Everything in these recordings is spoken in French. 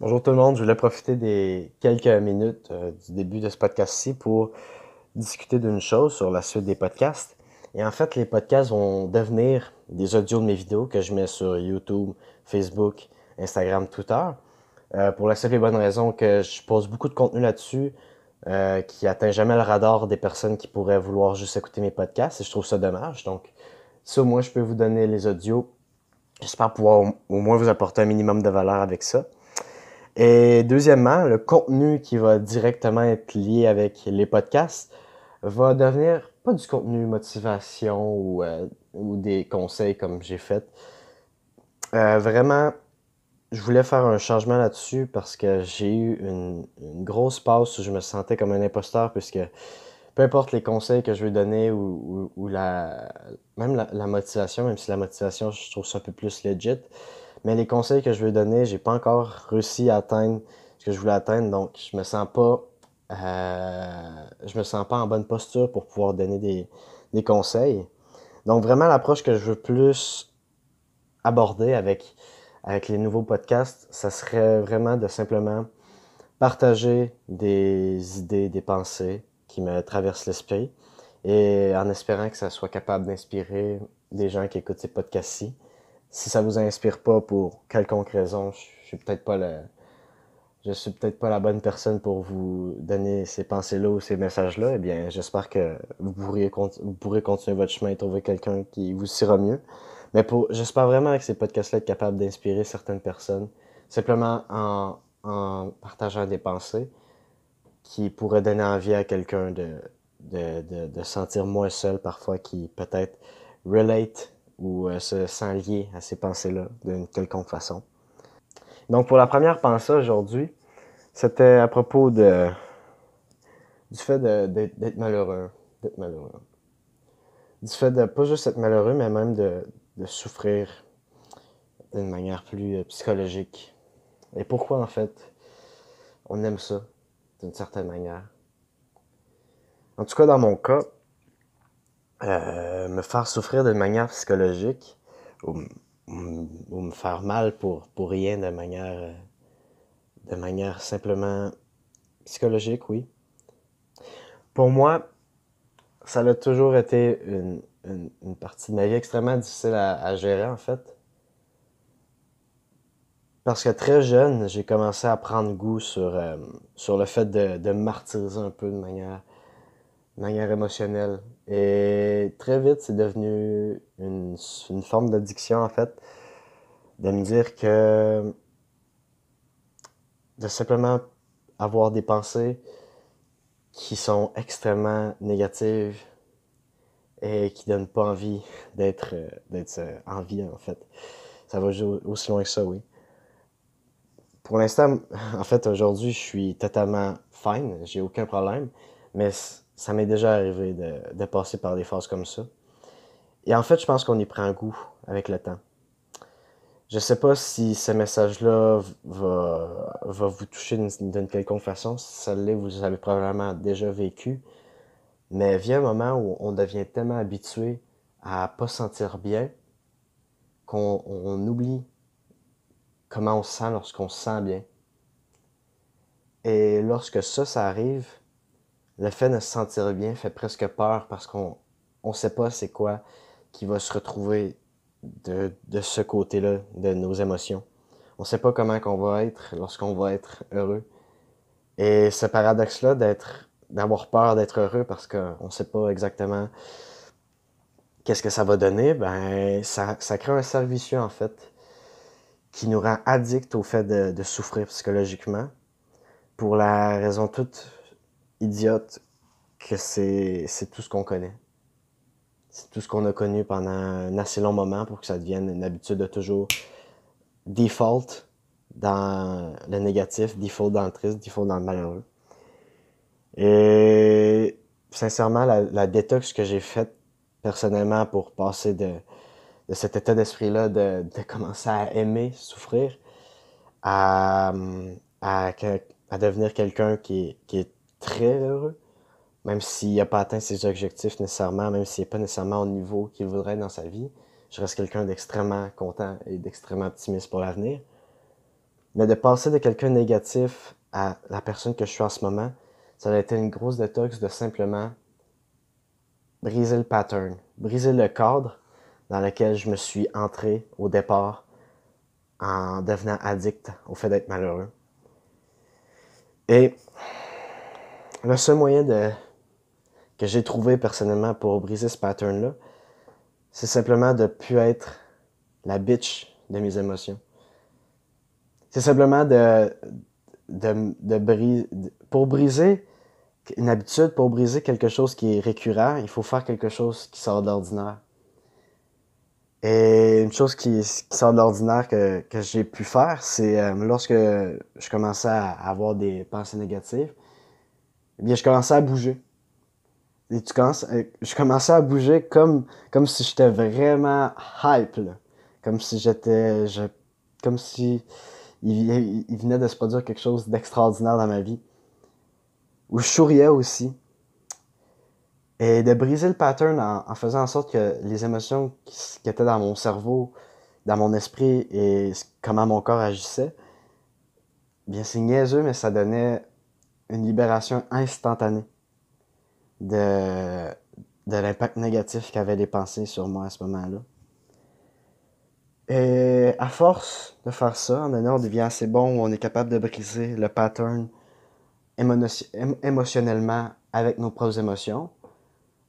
Bonjour tout le monde, je voulais profiter des quelques minutes euh, du début de ce podcast-ci pour discuter d'une chose sur la suite des podcasts. Et en fait, les podcasts vont devenir des audios de mes vidéos que je mets sur YouTube, Facebook, Instagram, Twitter. Euh, pour la simple et bonne raison que je pose beaucoup de contenu là-dessus euh, qui atteint jamais le radar des personnes qui pourraient vouloir juste écouter mes podcasts et je trouve ça dommage. Donc, au moins je peux vous donner les audios, j'espère pouvoir au moins vous apporter un minimum de valeur avec ça. Et deuxièmement, le contenu qui va directement être lié avec les podcasts va devenir pas du contenu motivation ou, euh, ou des conseils comme j'ai fait. Euh, vraiment, je voulais faire un changement là-dessus parce que j'ai eu une, grosse pause où je me sentais comme un imposteur puisque peu importe les conseils que je vais donner ou, ou, la, même la, la, motivation, même si la motivation, je trouve ça un peu plus legit, mais les conseils que je veux donner, j'ai pas encore réussi à atteindre ce que je voulais atteindre, donc je me sens pas, euh, je me sens pas en bonne posture pour pouvoir donner des, des conseils. Donc vraiment l'approche que je veux plus aborder avec, avec les nouveaux podcasts, ça serait vraiment de simplement partager des idées, des pensées qui me traversent l'esprit et en espérant que ça soit capable d'inspirer des gens qui écoutent ces podcasts-ci si ça vous inspire pas pour quelconque raison, je suis peut-être pas je suis peut-être pas la bonne personne pour vous donner ces pensées-là ou ces messages-là, eh bien, j'espère que vous pourrez, vous pourrez continuer votre chemin et trouver quelqu'un qui vous sera mieux. Mais pour, j'espère vraiment que ces podcasts-là être capables d'inspirer certaines personnes, simplement en, en partageant des pensées qui pourraient donner envie à quelqu'un de, de, de, de sentir moins seul parfois, qui peut-être relate ou euh, se sent lié à ces pensées-là d'une quelconque façon. Donc pour la première pensée aujourd'hui, c'était à propos de du fait d'être malheureux, d'être malheureux. Du fait de pas juste être malheureux, mais même de, souffrir d'une manière plus euh, psychologique. Et pourquoi en fait on aime ça d'une certaine manière? En tout cas, dans mon cas, euh, me faire souffrir de manière psychologique ou, ou, me faire mal pour, pour rien de manière, de manière simplement psychologique, oui. Pour moi, ça a toujours été une, une, partie de ma vie extrêmement difficile à, gérer, en fait. Parce que très jeune, j'ai commencé à prendre goût sur, euh, sur le fait de, de martyriser un peu de manière de manière émotionnelle. Et très vite, c'est devenu une, une forme d'addiction, en fait, de me dire que de simplement avoir des pensées qui sont extrêmement négatives et qui donnent pas envie d'être d'être en vie en fait. Ça va aussi loin que ça, oui. Pour l'instant, en fait, aujourd'hui, je suis totalement fine, j'ai aucun problème, mais ça m'est déjà arrivé de, passer par des phases comme ça. Et en fait, je pense qu'on y prend goût avec le temps. Je sais pas si ce message-là va, vous toucher d'une quelconque façon. Si ça l'est, vous avez probablement déjà vécu. Mais vient un moment où on devient tellement habitué à pas sentir bien qu'on on oublie comment on se sent lorsqu'on se sent bien. Et lorsque ça, ça arrive, le fait de se sentir bien fait presque peur parce qu'on on sait pas c'est quoi qui va se retrouver de, ce côté-là de nos émotions. On sait pas comment qu'on va être lorsqu'on va être heureux. Et ce paradoxe-là d'avoir peur d'être heureux parce qu'on sait pas exactement qu'est-ce que ça va donner, ben ça, ça crée un cercle en fait qui nous rend addict au fait de souffrir psychologiquement pour la raison toute idiote que c'est tout ce qu'on connaît. C'est tout ce qu'on a connu pendant un assez long moment pour que ça devienne une habitude de toujours default dans le négatif, default dans le triste, default dans le malheureux. Et sincèrement, la, détox que j'ai faite personnellement pour passer de, cet état d'esprit-là, de, commencer à aimer souffrir, à, à, à devenir quelqu'un qui, qui est très heureux, même s'il n'a pas atteint ses objectifs nécessairement, même s'il n'est pas nécessairement au niveau qu'il voudrait dans sa vie, je reste quelqu'un d'extrêmement content et d'extrêmement optimiste pour l'avenir. Mais de passer de quelqu'un négatif à la personne que je suis en ce moment, ça a été une grosse détox de simplement briser le pattern, briser le cadre dans lequel je me suis entré au départ en devenant addict au fait d'être malheureux. Et le seul moyen que j'ai trouvé personnellement pour briser ce pattern-là, c'est simplement de ne plus être la bitch de mes émotions. C'est simplement de, briser. Pour briser une habitude, pour briser quelque chose qui est récurrent, il faut faire quelque chose qui sort de l'ordinaire. Et une chose qui, sort de l'ordinaire que, que j'ai pu faire, c'est euh, lorsque je commençais à avoir des pensées négatives, eh bien, je commençais à bouger. Et tu commences, euh, je commençais à bouger comme, comme si j'étais vraiment hype, là. Comme si j'étais, je, comme si il, il, venait de se produire quelque chose d'extraordinaire dans ma vie. Où je souriais aussi. Et de briser le pattern en, faisant en sorte que les émotions qui, étaient dans mon cerveau, dans mon esprit et comment mon corps agissait, bien c'est niaiseux, mais ça donnait une libération instantanée de, l'impact négatif qu'avaient les pensées sur moi à ce moment-là. Et à force de faire ça, en on devient assez bon on est capable de briser le pattern émotionnellement avec nos propres émotions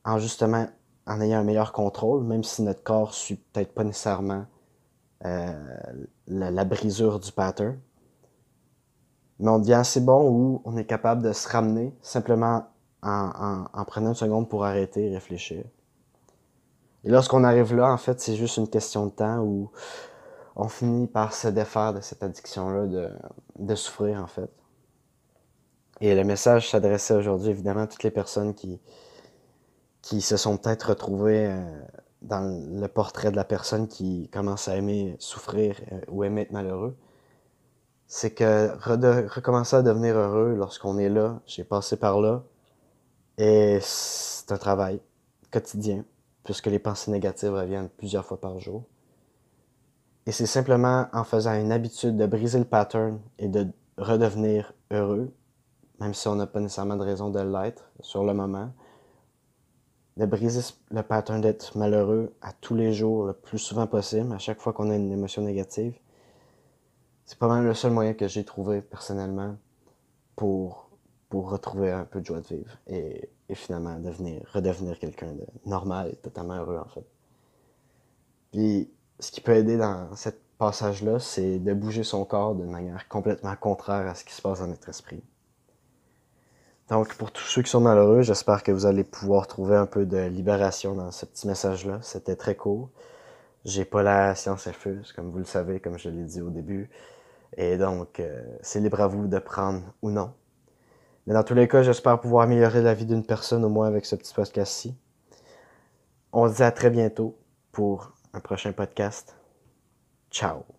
en justement en ayant un meilleur contrôle, même si notre corps suit peut-être pas nécessairement euh, la, brisure du pattern. Mais on devient assez bon où on est capable de se ramener simplement en, en, prenant une seconde pour arrêter et réfléchir. Et lorsqu'on arrive là, en fait, c'est juste une question de temps où on finit par se défaire de cette addiction-là, de, de souffrir, en fait. Et le message s'adressait aujourd'hui, évidemment, à toutes les personnes qui, qui se sont peut-être retrouvés euh, dans le portrait de la personne qui commence à aimer souffrir euh, ou aimer être malheureux, c'est que recommencer à devenir heureux lorsqu'on est là, j'ai passé par là, et c'est un travail quotidien, puisque les pensées négatives reviennent plusieurs fois par jour. Et c'est simplement en faisant une habitude de briser le pattern et de redevenir heureux, même si on n'a pas nécessairement de raison de l'être sur le moment, de briser le pattern d'être malheureux à tous les jours, le plus souvent possible, à chaque fois qu'on a une émotion négative. C'est pas mal le seul moyen que j'ai trouvé personnellement pour, retrouver un peu de joie de vivre et, et finalement devenir, redevenir quelqu'un de normal et totalement heureux en fait. Puis ce qui peut aider dans ce passage-là, c'est de bouger son corps d'une manière complètement contraire à ce qui se passe dans notre esprit. Donc, pour tous ceux qui sont malheureux, j'espère que vous allez pouvoir trouver un peu de libération dans ce petit message-là. C'était très court. J'ai pas la science infuse, comme vous le savez, comme je l'ai dit au début. Et donc, euh, c'est libre à vous de prendre ou non. Mais dans tous les cas, j'espère pouvoir améliorer la vie d'une personne au moins avec ce petit podcast-ci. On se dit à très bientôt pour un prochain podcast. Ciao